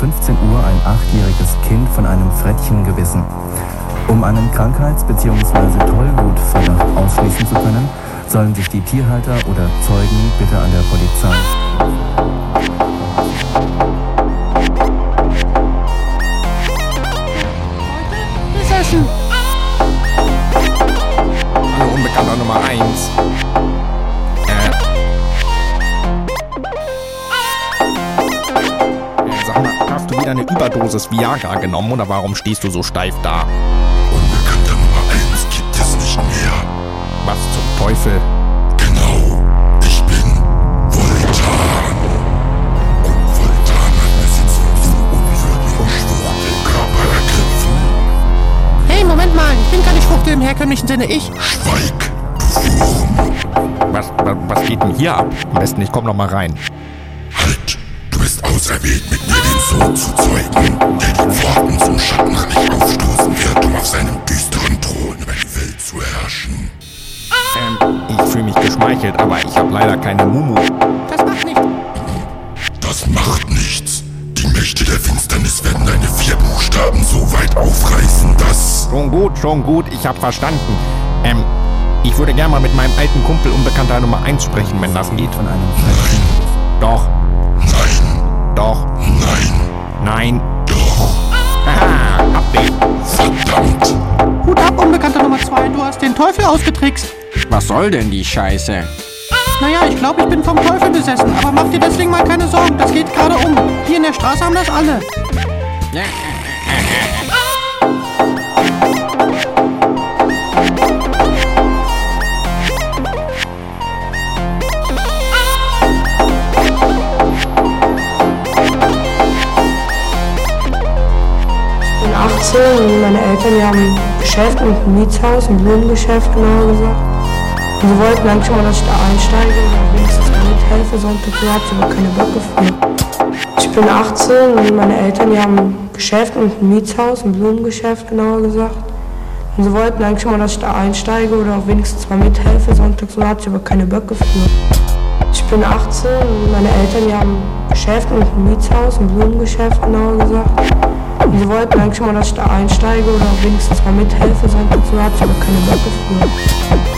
15 Uhr ein achtjähriges Kind von einem Frettchen gebissen. Um einen Krankheits- bzw. Tollwutverdacht ausschließen zu können, sollen sich die Tierhalter oder Zeugen bitte an der Polizei. Hallo, Unbekannter Nummer 1. du wieder eine Überdosis Viagra genommen oder warum stehst du so steif da? Unbekannter Nummer 1 gibt es nicht mehr. Was zum Teufel? Genau, ich bin Voltan. Und Voltan hat Besitz von diesem unwürdigen Schwuchtelkörper ergriffen. Hey, Moment mal. Ich bin gar nicht Schwuchtel im herkömmlichen Sinne. Ich. Schweig, du Wurm. Was, was, was geht denn hier ab? Am besten, ich komm noch mal rein. Bist auserwählt, mit mir den Sohn zu zeugen, der die Pforten zum Schattenreich aufstoßen wird, um auf seinem düsteren Thron über die Welt zu herrschen. Ähm, ich fühle mich geschmeichelt, aber ich habe leider keine Mumu. Das macht nichts. Das macht nichts. Die Mächte der Finsternis werden deine vier Buchstaben so weit aufreißen, dass... Schon gut, schon gut, ich hab verstanden. Ähm, ich würde gerne mal mit meinem alten Kumpel Unbekannter Nummer 1 sprechen, wenn das geht. Von einem Frettchen. Doch, Nein, doch, nein, nein. doch, Haha, hab dich. verdammt. Hut ab, Unbekannter Nummer 2. Du hast den Teufel ausgetrickst. Was soll denn die Scheiße? Naja, ich glaube, ich bin vom Teufel besessen. Aber mach dir deswegen mal keine Sorgen. Das geht gerade um. Hier in der Straße haben das alle. Ich bin 18 und meine Eltern die haben ein Geschäft und ein Mietshaus, ein Blumengeschäft genauer gesagt. Und sie wollten eigentlich mal, dass ich da einsteige oder wenigstens mal mithelfe. Sonntag so hat sie aber keine Böcke für. Ich bin 18 und meine Eltern die haben ein Geschäft und ein Mietshaus, ein Blumengeschäft genauer gesagt. Und sie wollten eigentlich mal, dass ich da einsteige oder auch wenigstens mal mithelfe. Sonntag so hat sie aber keine Böcke für. Ich bin 18 und meine Eltern die haben ein Geschäft und ein Mietshaus, ein Blumengeschäft genauer gesagt. Sie wollten eigentlich mal, dass ich da einsteige oder wenigstens mal mithelfe. Sonntag so hat sie aber keine Böcke für.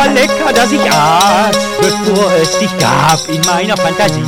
war lecker, dass ich aß, bevor es dich gab in meiner Fantasie.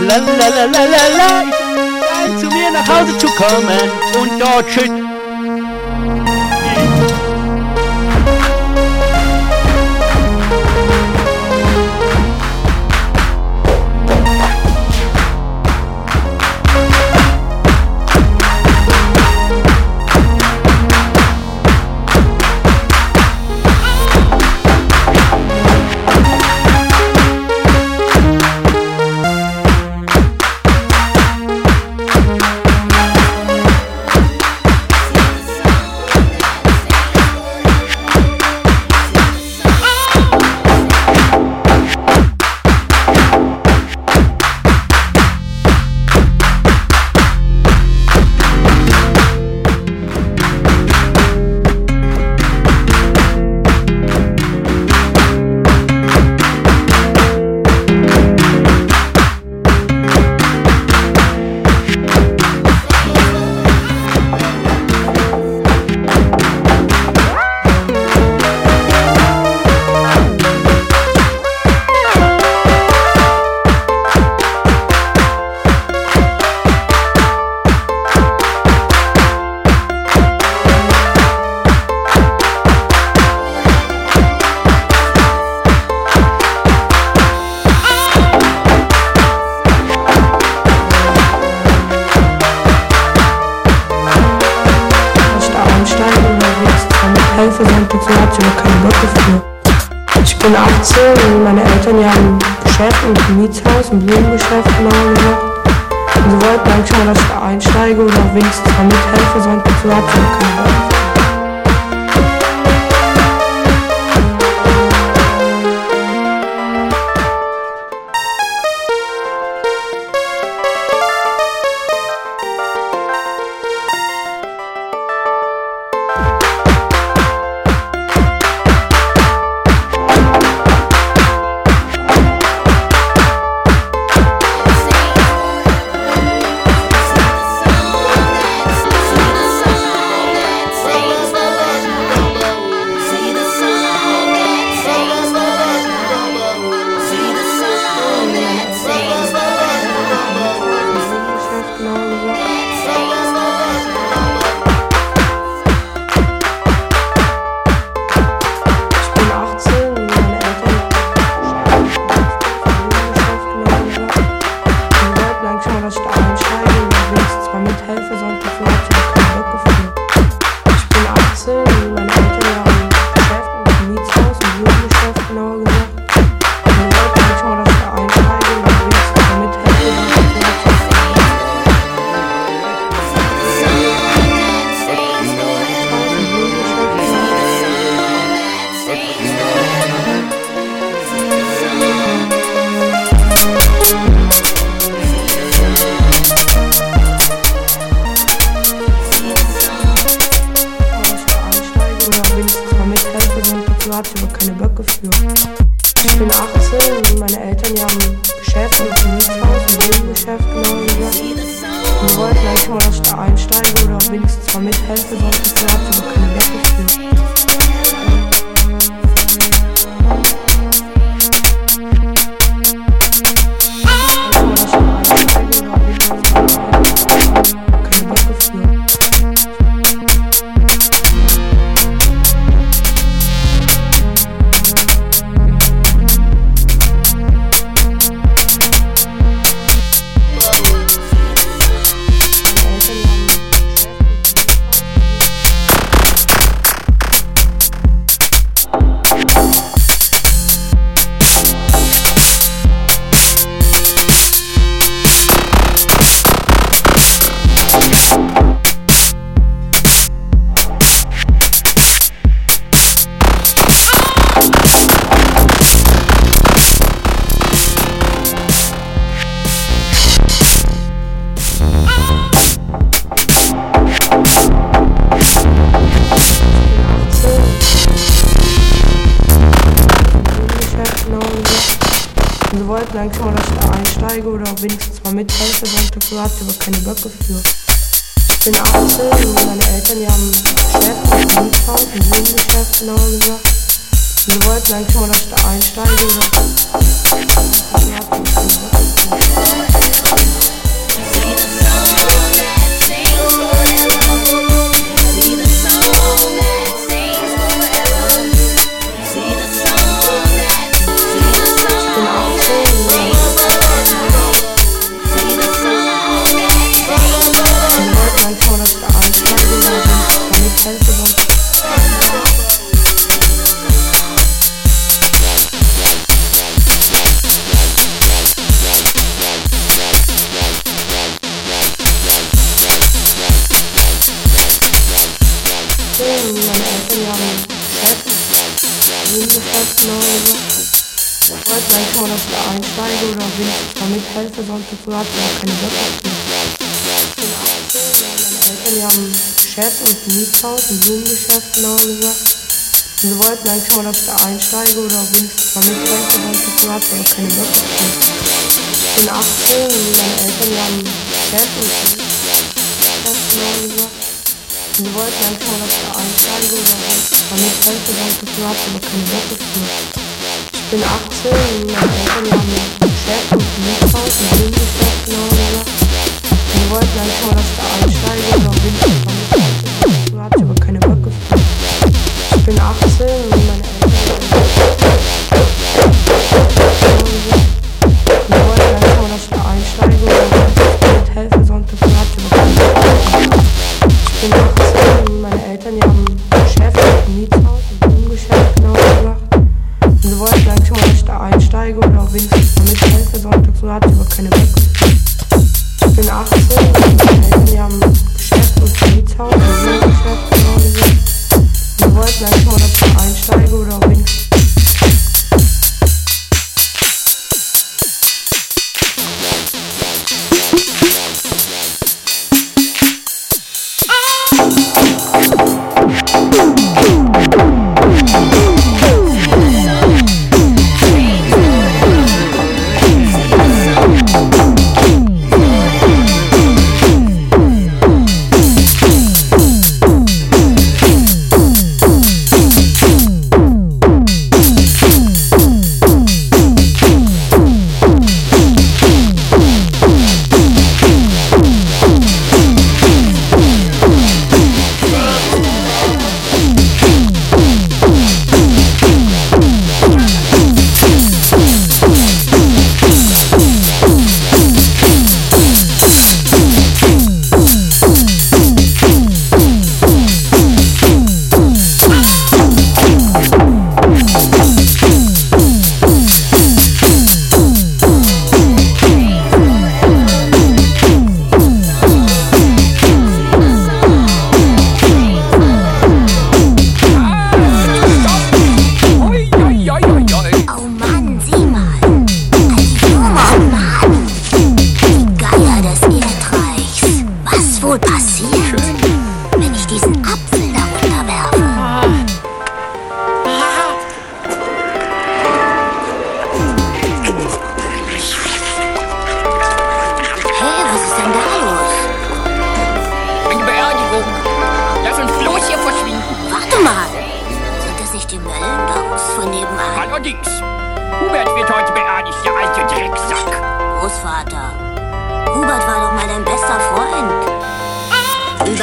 Lalalalala, la la zu mir nach Hause zu kommen und dort schön oder wenigstens mal mithelfe, sonst dafür hat sie aber keine Böcke für. Ich bin 18 und meine Eltern, die haben Geschäft, ein Mietshaus, ein Wohngeschäft, genauer gesagt. Sie wollten eigentlich mal, dass ich da einsteige oder dafür. Ich ich da einsteige oder wenigstens mal mithelfe, sonst dafür hat sie auch keine Böcke für. Ich bin 18, ja, meine Eltern, die haben Geschäft und ein Mietshaus, ein Blumengeschäft, genauer gesagt. Und sie wollten eigentlich mal, dass ich da einsteige oder auch wenigstens mal mithelfe, sonst dafür hat sie aber keine für. Ich bin 18 und meine Eltern, haben Geschäft und ein Geschäft, genauer gesagt. Und sie wollten eigentlich mal, dass ich da einsteige oder mal mithelfe, sonst dafür hat sie aber keine Böcke Wollt gleich mal, dass der Einsteiger noch hinten kommt.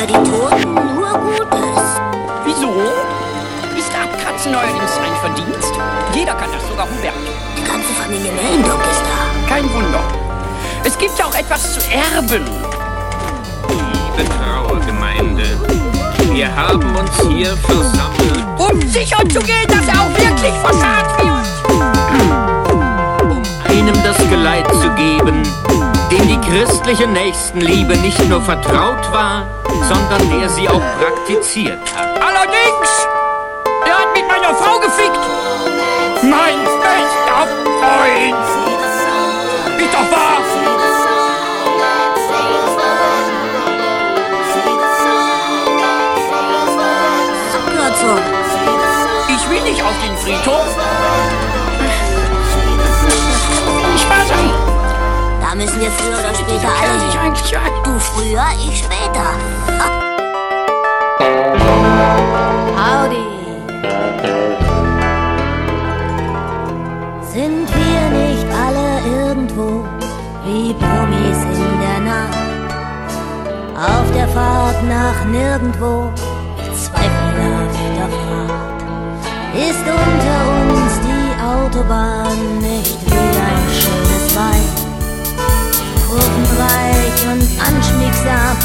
Über die Toten nur Gutes. Wieso? Ist Abkratzen neuerdings ein Verdienst? Jeder kann das, sogar Hubert. Die ganze Familie Mellendock ist da. Kein Wunder. Es gibt ja auch etwas zu erben. Liebe Trauergemeinde, wir haben uns hier versammelt, Um sicherzugehen, dass er auch wirklich verscharrt wird. um einem das Geleit zu geben, dem die christliche Nächstenliebe nicht nur vertraut war, sondern der sie auch praktiziert hat. werden wir früher oder später alle hier. Du früher, ich später. Audi. Sind wir nicht alle irgendwo wie Promis in der Nacht? Auf der Fahrt nach nirgendwo, verzweifelnder Fahrt. Ist unter uns die Autobahn nicht wie ein schönes Weib? reich und anschmiegsam.